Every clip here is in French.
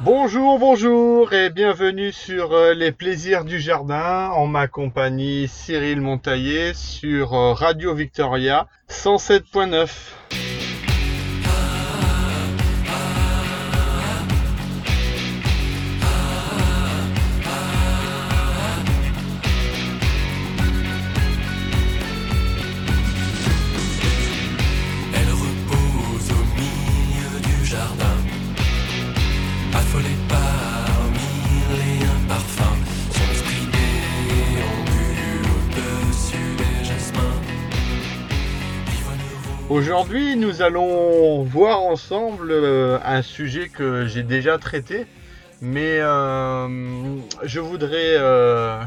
Bonjour, bonjour et bienvenue sur euh, les plaisirs du jardin en ma compagnie Cyril Montaillé sur euh, Radio Victoria 107.9. Aujourd'hui, nous allons voir ensemble euh, un sujet que j'ai déjà traité, mais euh, je voudrais euh,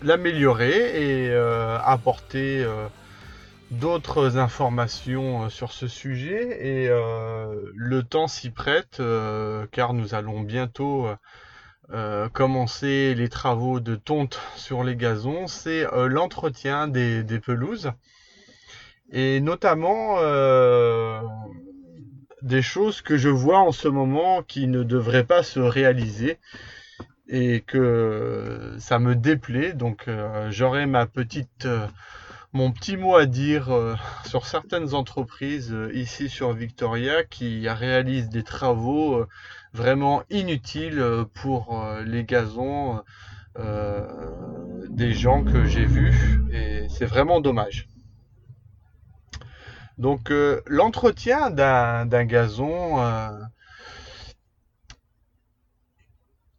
l'améliorer et apporter d'autres informations sur ce sujet. Et le temps s'y prête car nous allons bientôt euh, commencer les travaux de tonte sur les gazons, c'est euh, l'entretien des, pelouses et notamment euh, des choses que je vois en ce moment qui ne devraient pas se réaliser et que ça me déplaît. Donc j'aurai ma petite, mon petit mot à dire euh, sur certaines entreprises euh, ici sur Victoria qui réalisent des travaux euh, vraiment inutiles pour les gazons des gens que j'ai vus et c'est vraiment dommage. Donc l'entretien d'un gazon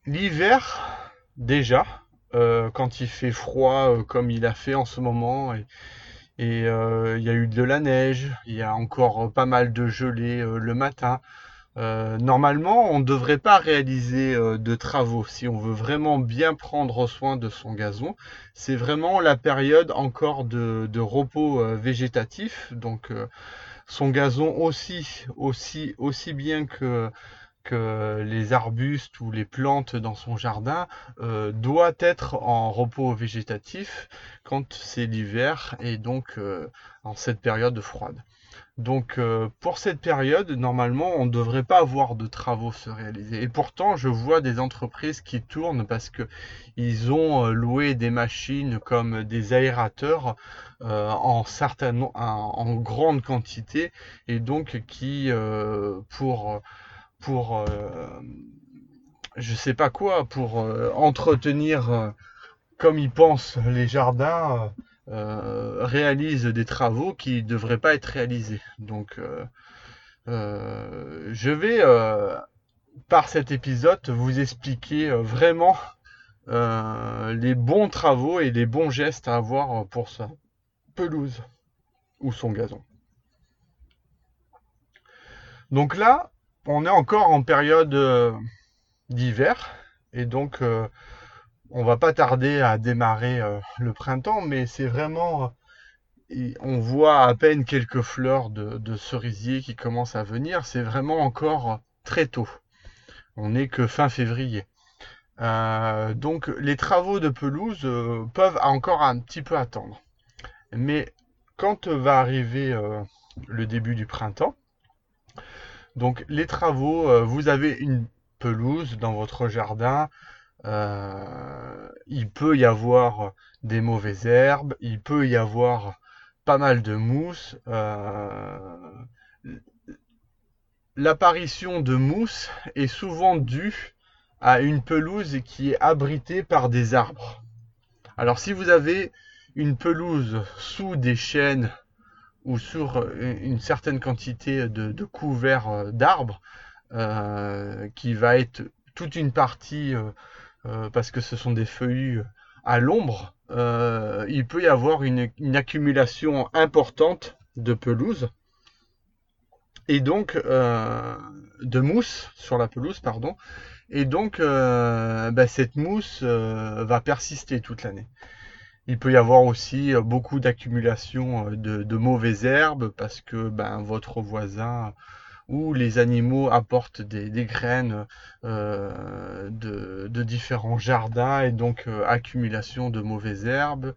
l'hiver déjà quand il fait froid euh, comme il a fait en ce moment et, euh, il y a eu de la neige, il y a encore euh, pas mal de gelée euh, le matin. Euh, normalement, on ne devrait pas réaliser euh, de travaux si on veut vraiment bien prendre soin de son gazon. C'est vraiment la période encore de, repos euh, végétatif. Donc, euh, son gazon aussi, aussi, aussi bien que, que les arbustes ou les plantes dans son jardin euh, doit être en repos végétatif quand c'est l'hiver et donc euh, en cette période froide. Donc euh, pour cette période, normalement, on ne devrait pas avoir de travaux se réaliser. Et pourtant, je vois des entreprises qui tournent parce que ils ont loué des machines comme des aérateurs en certaines, en, grande quantité et donc qui pour pour euh, je sais pas quoi pour euh, entretenir euh, comme ils pensent les jardins réalisent des travaux qui ne devraient pas être réalisés. Donc je vais par cet épisode vous expliquer vraiment les bons travaux et les bons gestes à avoir pour sa pelouse ou son gazon. Donc là, on est encore en période euh, d'hiver et donc euh, on va pas tarder à démarrer euh, le printemps, mais c'est vraiment on voit à peine quelques fleurs de, de cerisier qui commencent à venir. C'est vraiment encore très tôt. On n'est que fin février. Donc les travaux de pelouse peuvent encore un petit peu attendre. Mais quand va arriver le début du printemps, donc les travaux, euh, vous avez une pelouse dans votre jardin, euh, il peut y avoir des mauvaises herbes, il peut y avoir pas mal de mousse. euh, L'apparition de mousse est souvent due à une pelouse qui est abritée par des arbres. Alors si vous avez une pelouse sous des chênes ou sur une certaine quantité de, couverts euh, d'arbres, euh, qui va être toute une partie, euh, euh, parce que ce sont des feuillus à l'ombre, euh, il peut y avoir une, accumulation importante de pelouse et donc euh, de mousse sur la pelouse, pardon. Et donc euh, bah, cette mousse euh, va persister toute l'année. Il peut y avoir aussi euh, beaucoup d'accumulation euh, de, mauvaises herbes parce que ben, votre voisin où les animaux apportent des, graines euh, de, différents jardins et donc accumulation de mauvaises herbes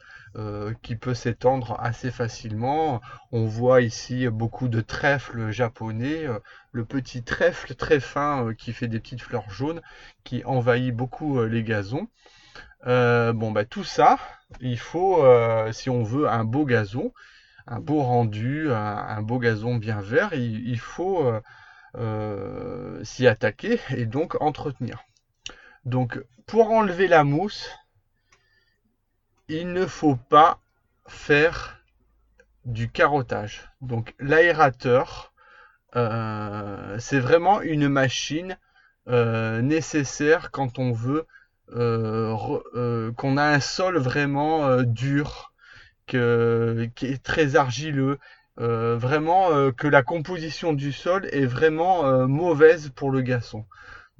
qui peut s'étendre assez facilement. On voit ici beaucoup de trèfles japonais, le petit trèfle très fin qui fait des petites fleurs jaunes qui envahit beaucoup les gazons. Bon, bah, tout ça, il faut, si on veut un beau gazon, un beau rendu, un, beau gazon bien vert, il, faut euh, euh, s'y attaquer et donc entretenir. Donc pour enlever la mousse, il ne faut pas faire du carottage. Donc l'aérateur, euh, c'est vraiment une machine nécessaire quand on veut qu'on a un sol vraiment dur, qui est très argileux. Euh, vraiment euh, que la composition du sol est vraiment euh, mauvaise pour le gazon.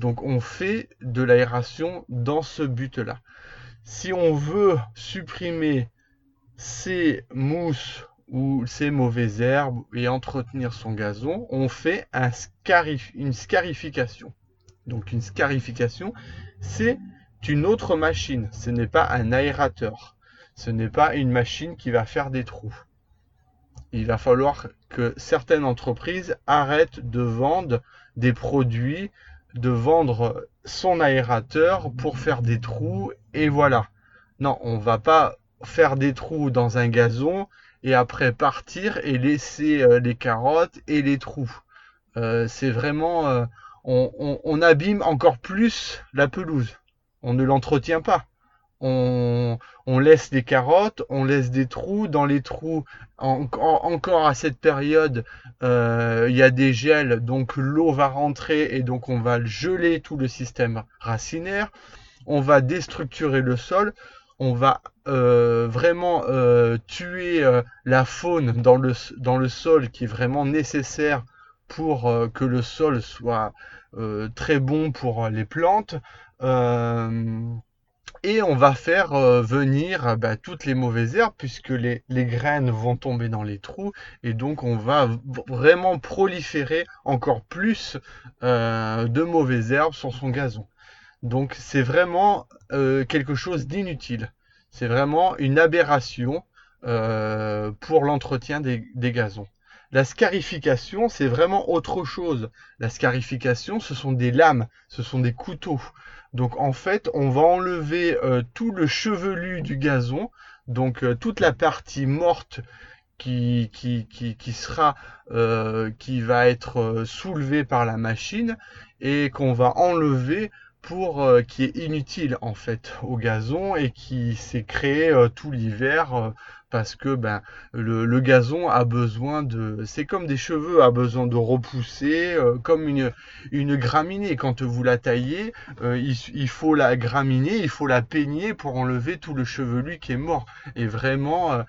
Donc on fait de l'aération dans ce but-là. Si on veut supprimer ces mousses ou ces mauvaises herbes et entretenir son gazon, on fait un une scarification. Donc une scarification, c'est une autre machine, ce n'est pas un aérateur. Ce n'est pas une machine qui va faire des trous. Il va falloir que certaines entreprises arrêtent de vendre des produits, de vendre son aérateur pour faire des trous et voilà. Non, on va pas faire des trous dans un gazon et après partir et laisser euh, les carottes et les trous. Euh, c'est vraiment, euh, on abîme encore plus la pelouse. On ne l'entretient pas on, laisse des carottes, on laisse des trous. Dans les trous, encore à cette période, euh, il y a des gels, donc l'eau va rentrer et donc on va geler tout le système racinaire. On va déstructurer le sol. On va euh, vraiment euh, tuer la faune dans le, dans le sol qui est vraiment nécessaire pour que le sol soit très bon pour les plantes et on va faire euh, venir bah, toutes les mauvaises herbes puisque les, graines vont tomber dans les trous et donc on va vraiment proliférer encore plus euh, de mauvaises herbes sur son gazon. Donc c'est vraiment euh, quelque chose d'inutile. C'est vraiment une aberration pour l'entretien des, des gazons. La scarification, c'est vraiment autre chose. La scarification, ce sont des lames, ce sont des couteaux. Donc en fait, on va enlever euh, tout le chevelu du gazon, donc euh, toute la partie morte qui, qui, qui, sera euh, qui va être soulevée par la machine et qu'on va enlever pour qui est inutile en fait au gazon et qui s'est créé tout l'hiver parce que ben, le, gazon a besoin de... C'est comme des cheveux, a besoin de repousser, euh, comme une, une graminée. Quand vous la taillez, euh, il, faut la graminer, il faut la peigner pour enlever tout le chevelu qui est mort. Et vraiment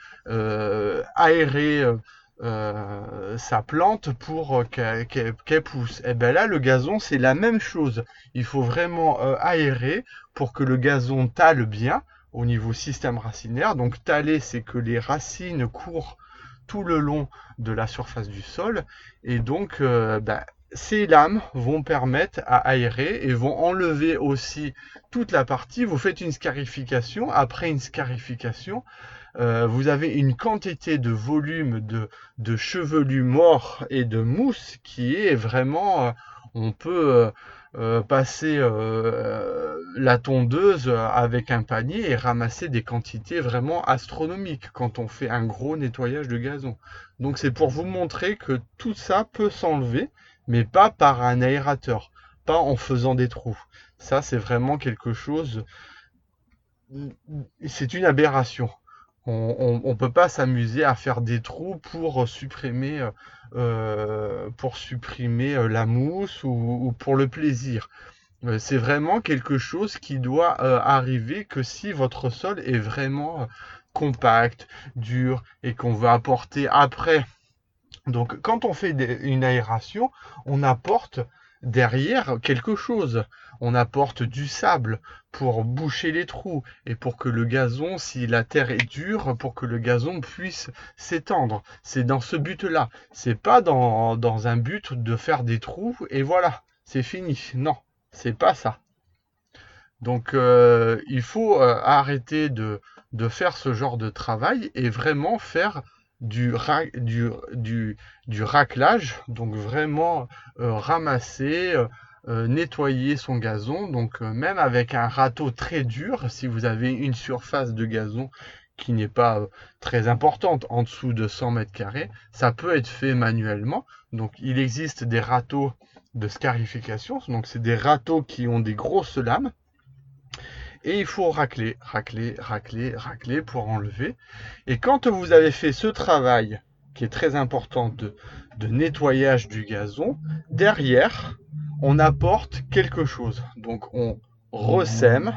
euh, sa plante pour qu'elle pousse. Et ben là, le gazon, c'est la même chose. Il faut vraiment aérer pour que le gazon tale bien au niveau système racinaire. Donc taler, c'est que les racines courent tout le long de la surface du sol. Et donc, euh, ben, ces lames vont permettre à aérer et vont enlever aussi toute la partie. Vous faites une scarification. Après une scarification, euh, vous avez une quantité de volume de, de chevelu mort et de mousse qui est vraiment... Euh, on peut euh, passer la tondeuse avec un panier et ramasser des quantités vraiment astronomiques quand on fait un gros nettoyage de gazon. Donc c'est pour vous montrer que tout ça peut s'enlever, mais pas par un aérateur, pas en faisant des trous. Ça c'est vraiment quelque chose, c'est une aberration. On ne peut pas s'amuser à faire des trous pour supprimer, euh, pour supprimer euh, la mousse ou, pour le plaisir. Euh, c'est vraiment quelque chose qui doit arriver que si votre sol est vraiment compact, dur et qu'on veut apporter après. Donc quand on fait une aération, on apporte derrière quelque chose. On apporte du sable pour boucher les trous et pour que le gazon, si la terre est dure, pour que le gazon puisse s'étendre. C'est dans ce but-là. C'est pas dans, un but de faire des trous et voilà, c'est fini. Non, c'est pas ça. Donc euh, il faut euh, arrêter de faire ce genre de travail et vraiment faire du, raclage, donc vraiment euh, ramasser, euh, euh, nettoyer son gazon, donc même avec un râteau très dur, si vous avez une surface de gazon qui n'est pas très importante, en dessous de 100 mètres carrés, ça peut être fait manuellement. Donc il existe des râteaux de scarification, donc c'est des râteaux qui ont des grosses lames et il faut racler, racler, racler, racler pour enlever. Et quand vous avez fait ce travail, qui est très important de, nettoyage du gazon, derrière, on apporte quelque chose. Donc on ressème,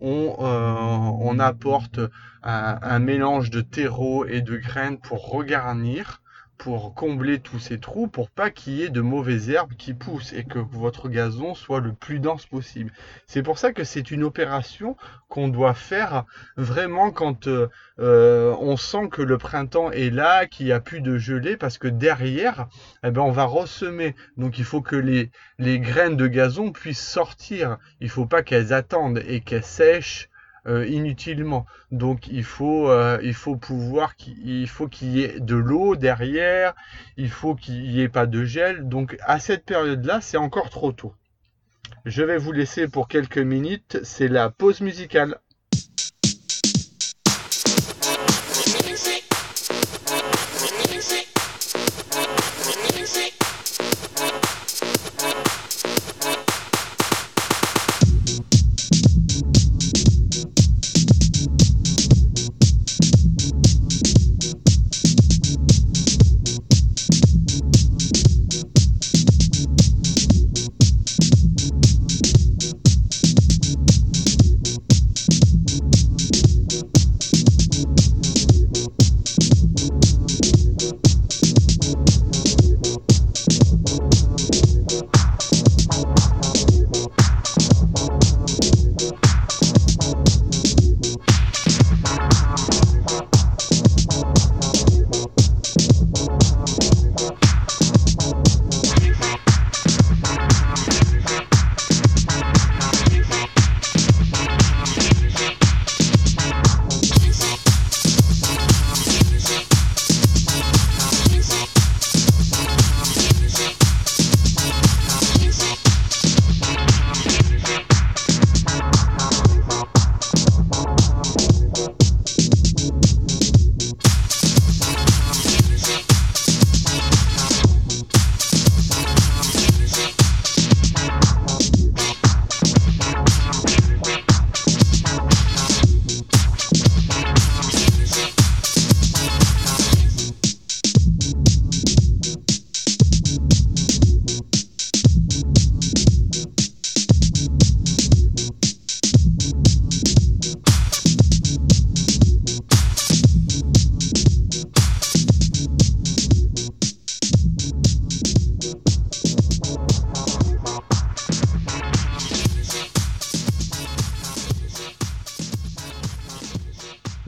on, euh, apporte un, un, mélange de terreau et de graines pour regarnir pour combler tous ces trous pour pas qu'il y ait de mauvaises herbes qui poussent et que votre gazon soit le plus dense possible. C'est pour ça que c'est une opération qu'on doit faire vraiment quand euh, euh, on sent que le printemps est là, qu'il n'y a plus de gelée parce que derrière, eh ben, on va ressemer. Donc il faut que les, graines de gazon puissent sortir. Il faut pas qu'elles attendent et qu'elles sèchent euh, inutilement. Donc il faut, euh, il faut pouvoir, qu'il faut qu'il y ait de l'eau derrière, il faut qu'il n'y ait pas de gel. Donc à cette période-là, c'est encore trop tôt. Je vais vous laisser pour quelques minutes, c'est la pause musicale.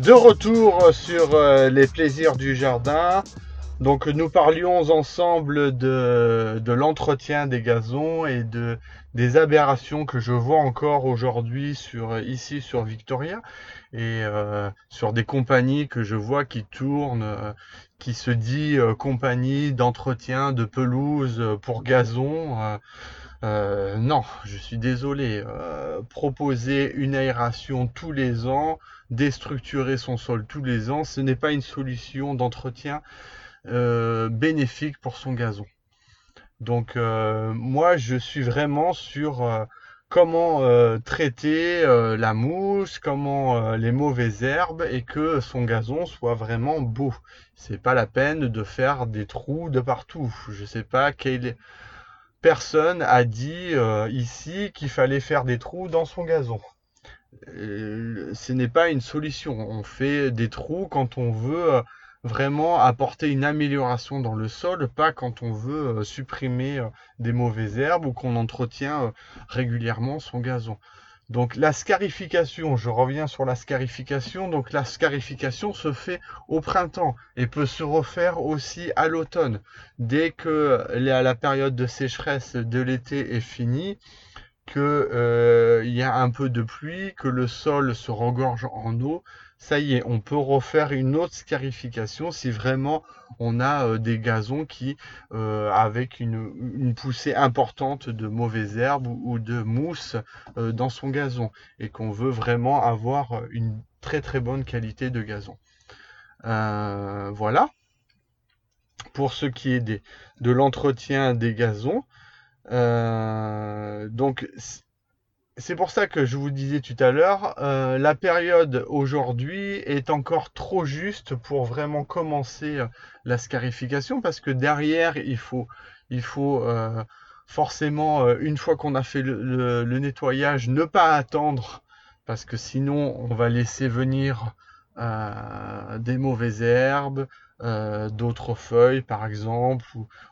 De retour sur euh, les plaisirs du jardin. Donc nous parlions ensemble de, l'entretien des gazons et de des aberrations que je vois encore aujourd'hui sur ici sur Victoria et euh, sur des compagnies que je vois qui tournent, euh, qui se dit compagnie d'entretien de pelouse pour gazon. Non, je suis désolé. proposer une aération tous les ans, déstructurer son sol tous les ans, ce n'est pas une solution d'entretien euh, bénéfique pour son gazon. Donc euh, moi je suis vraiment sur euh, comment traiter la mousse, comment les mauvaises herbes et que son gazon soit vraiment beau. C'est pas la peine de faire des trous de partout. Je sais pas quelle personne a dit ici qu'il fallait faire des trous dans son gazon. Euh, ce n'est pas une solution. On fait des trous quand on veut vraiment apporter une amélioration dans le sol, pas quand on veut supprimer des mauvaises herbes ou qu'on entretient régulièrement son gazon. Donc la scarification, je reviens sur la scarification, donc la scarification se fait au printemps et peut se refaire aussi à l'automne. Dès que la période de sécheresse de l'été est finie, qu'il euh, y a un peu de pluie, que le sol se regorge en eau, ça y est, on peut refaire une autre scarification si vraiment on a euh, des gazons qui, euh, avec une, poussée importante de mauvaises herbes ou, de mousse euh, dans son gazon et qu'on veut vraiment avoir une très très bonne qualité de gazon. voilà. Pour ce qui est des, de l'entretien des gazons. donc c'est pour ça que je vous disais tout à l'heure, euh, la période aujourd'hui est encore trop juste pour vraiment commencer euh, la scarification parce que derrière, il faut, euh, forcément, une fois qu'on a fait le, nettoyage, ne pas attendre parce que sinon, on va laisser venir des mauvaises herbes, euh, d'autres feuilles par exemple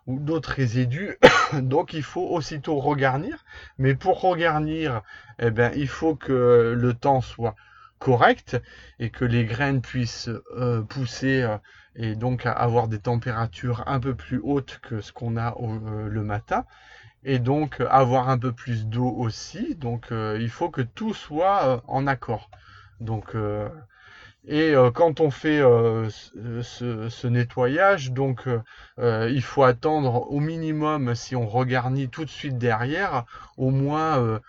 ou, d'autres résidus. Donc il faut aussitôt regarnir. Mais pour regarnir, eh bien, il faut que le temps soit correct et que les graines puissent euh, pousser euh, et donc avoir des températures un peu plus hautes que ce qu'on a le matin et donc avoir un peu plus d'eau aussi. Donc il faut que tout soit en accord. Donc et euh, quand on fait euh, ce, nettoyage, donc euh, il faut attendre au minimum, si on regarnit tout de suite derrière, au moins,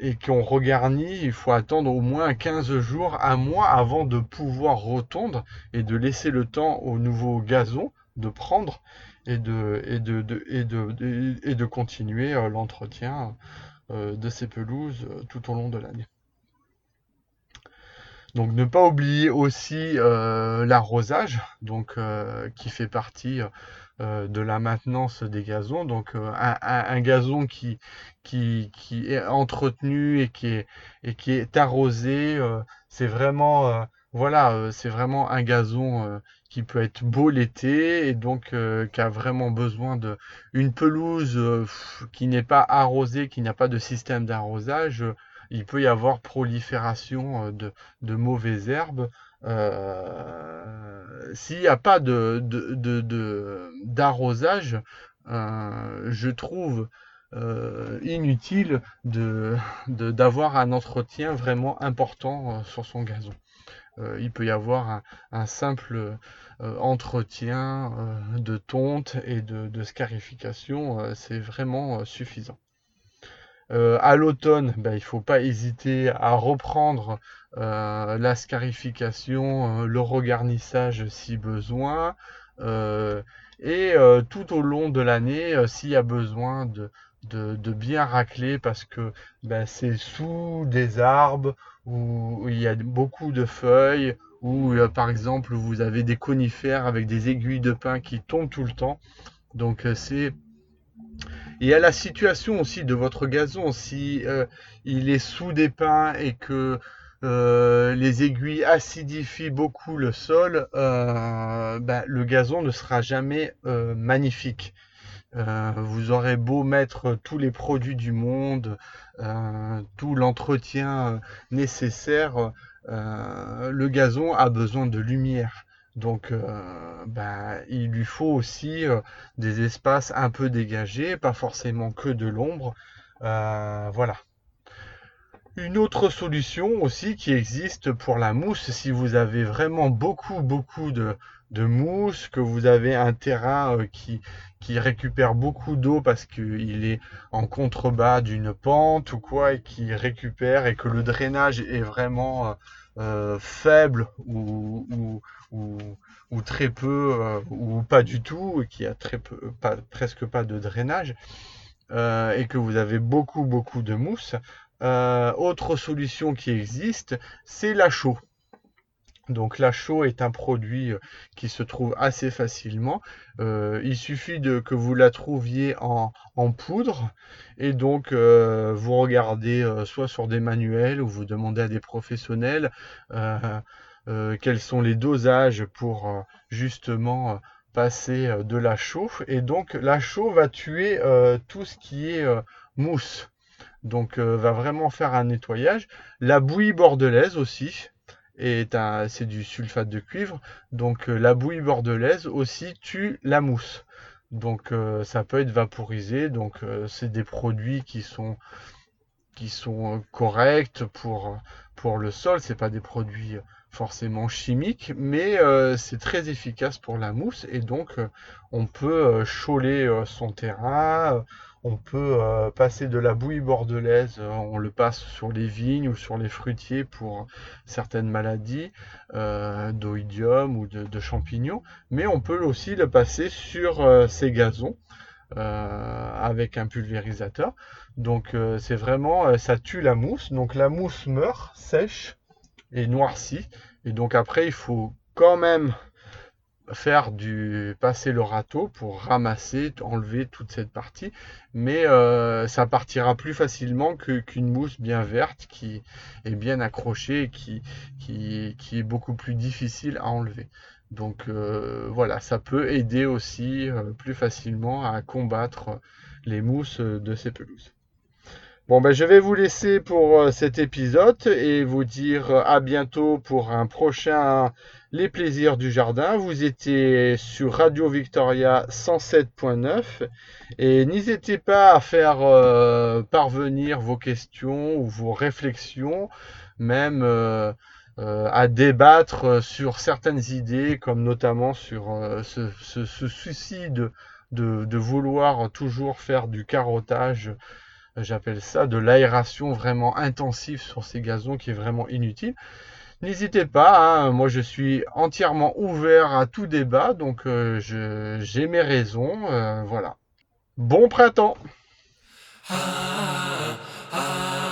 et qu'on regarnit, il faut attendre au moins 15 jours, un mois avant de pouvoir retondre et de laisser le temps au nouveau gazon de prendre et de, et de, et de, et de continuer l'entretien de ces pelouses tout au long de l'année. Donc ne pas oublier aussi euh, l'arrosage, donc euh, qui fait partie euh, de la maintenance des gazons. Donc un, gazon qui, qui, qui, est entretenu et qui est, et qui est arrosé, c'est vraiment voilà, c'est vraiment un gazon qui peut être beau l'été et donc qui a vraiment besoin de une pelouse qui n'est pas arrosée, qui n'a pas de système d'arrosage il peut y avoir prolifération euh, de, mauvaises herbes. Euh, s'il n'y a pas d'arrosage, euh, je trouve inutile d'avoir un entretien vraiment important sur son gazon. il peut y avoir un, simple entretien de tonte et de scarification, c'est vraiment suffisant. Euh, à l'automne, ben, il ne faut pas hésiter à reprendre euh, la scarification, euh, le regarnissage si besoin. et tout au long de l'année, s'il y a besoin de, bien racler parce que ben, c'est sous des arbres où il y a beaucoup de feuilles, ou par exemple vous avez des conifères avec des aiguilles de pin qui tombent tout le temps. Donc c'est et à la situation aussi de votre gazon. Si euh, il est sous des pins et que euh, les aiguilles acidifient beaucoup le sol, euh, bah, le gazon ne sera jamais magnifique. vous aurez beau mettre tous les produits du monde, tout l'entretien nécessaire, le gazon a besoin de lumière. Donc, euh, bah, il lui faut aussi euh, des espaces un peu dégagés, pas forcément que de l'ombre. Euh, voilà. Une autre solution aussi qui existe pour la mousse, si vous avez vraiment beaucoup, beaucoup de, mousse, que vous avez un terrain qui, qui récupère beaucoup d'eau parce qu'il est en contrebas d'une pente ou quoi, et qui récupère et que le drainage est vraiment faible ou, ou, très peu euh, ou pas du tout, et qui a très peu, pas, presque pas de drainage, euh, et que vous avez beaucoup beaucoup de mousse, euh, autre solution qui existe, c'est la chaux. Donc la chaux est un produit qui se trouve assez facilement. il suffit de, que vous la trouviez en, poudre et donc vous regardez soit sur des manuels ou vous demandez à des professionnels quels sont les dosages pour justement passer de la chaux. Et donc la chaux va tuer tout ce qui est mousse. Donc va vraiment faire un nettoyage. La bouillie bordelaise aussi c'est du sulfate de cuivre. Donc la bouillie bordelaise aussi tue la mousse. Donc ça peut être vaporisé. Donc c'est des produits qui sont qui sont corrects pour pour le sol. C'est pas des produits forcément chimiques, mais c'est très efficace pour la mousse et donc on peut choler son terrain on peut euh, passer de la bouillie bordelaise, euh, on le passe sur les vignes ou sur les fruitiers pour certaines maladies euh, d'oïdium ou de, champignons, mais on peut aussi le passer sur ces gazons avec un pulvérisateur. Donc c'est vraiment, ça tue la mousse, donc la mousse meurt, sèche et noircit, et donc après il faut quand même faire du passer le râteau pour ramasser, enlever toute cette partie, mais euh, ça partira plus facilement que qu'une mousse bien verte qui est bien accrochée et qui, qui, qui est beaucoup plus difficile à enlever. Donc euh, voilà, ça peut aider aussi euh, plus facilement à combattre les mousses de ces pelouses. Bon, ben, je vais vous laisser pour cet épisode et vous dire à bientôt pour un prochain les plaisirs du jardin. Vous étiez sur Radio Victoria 107.9 et n'hésitez pas à faire euh, parvenir vos questions ou vos réflexions, même euh, euh, à débattre sur certaines idées, comme notamment sur ce, souci de, de, vouloir toujours faire du carottage j'appelle ça de l'aération vraiment intensive sur ces gazons qui est vraiment inutile. N'hésitez pas, hein, moi je suis entièrement ouvert à tout débat, donc euh, j'ai mes raisons, euh, voilà. Bon printemps ah, ah, ah.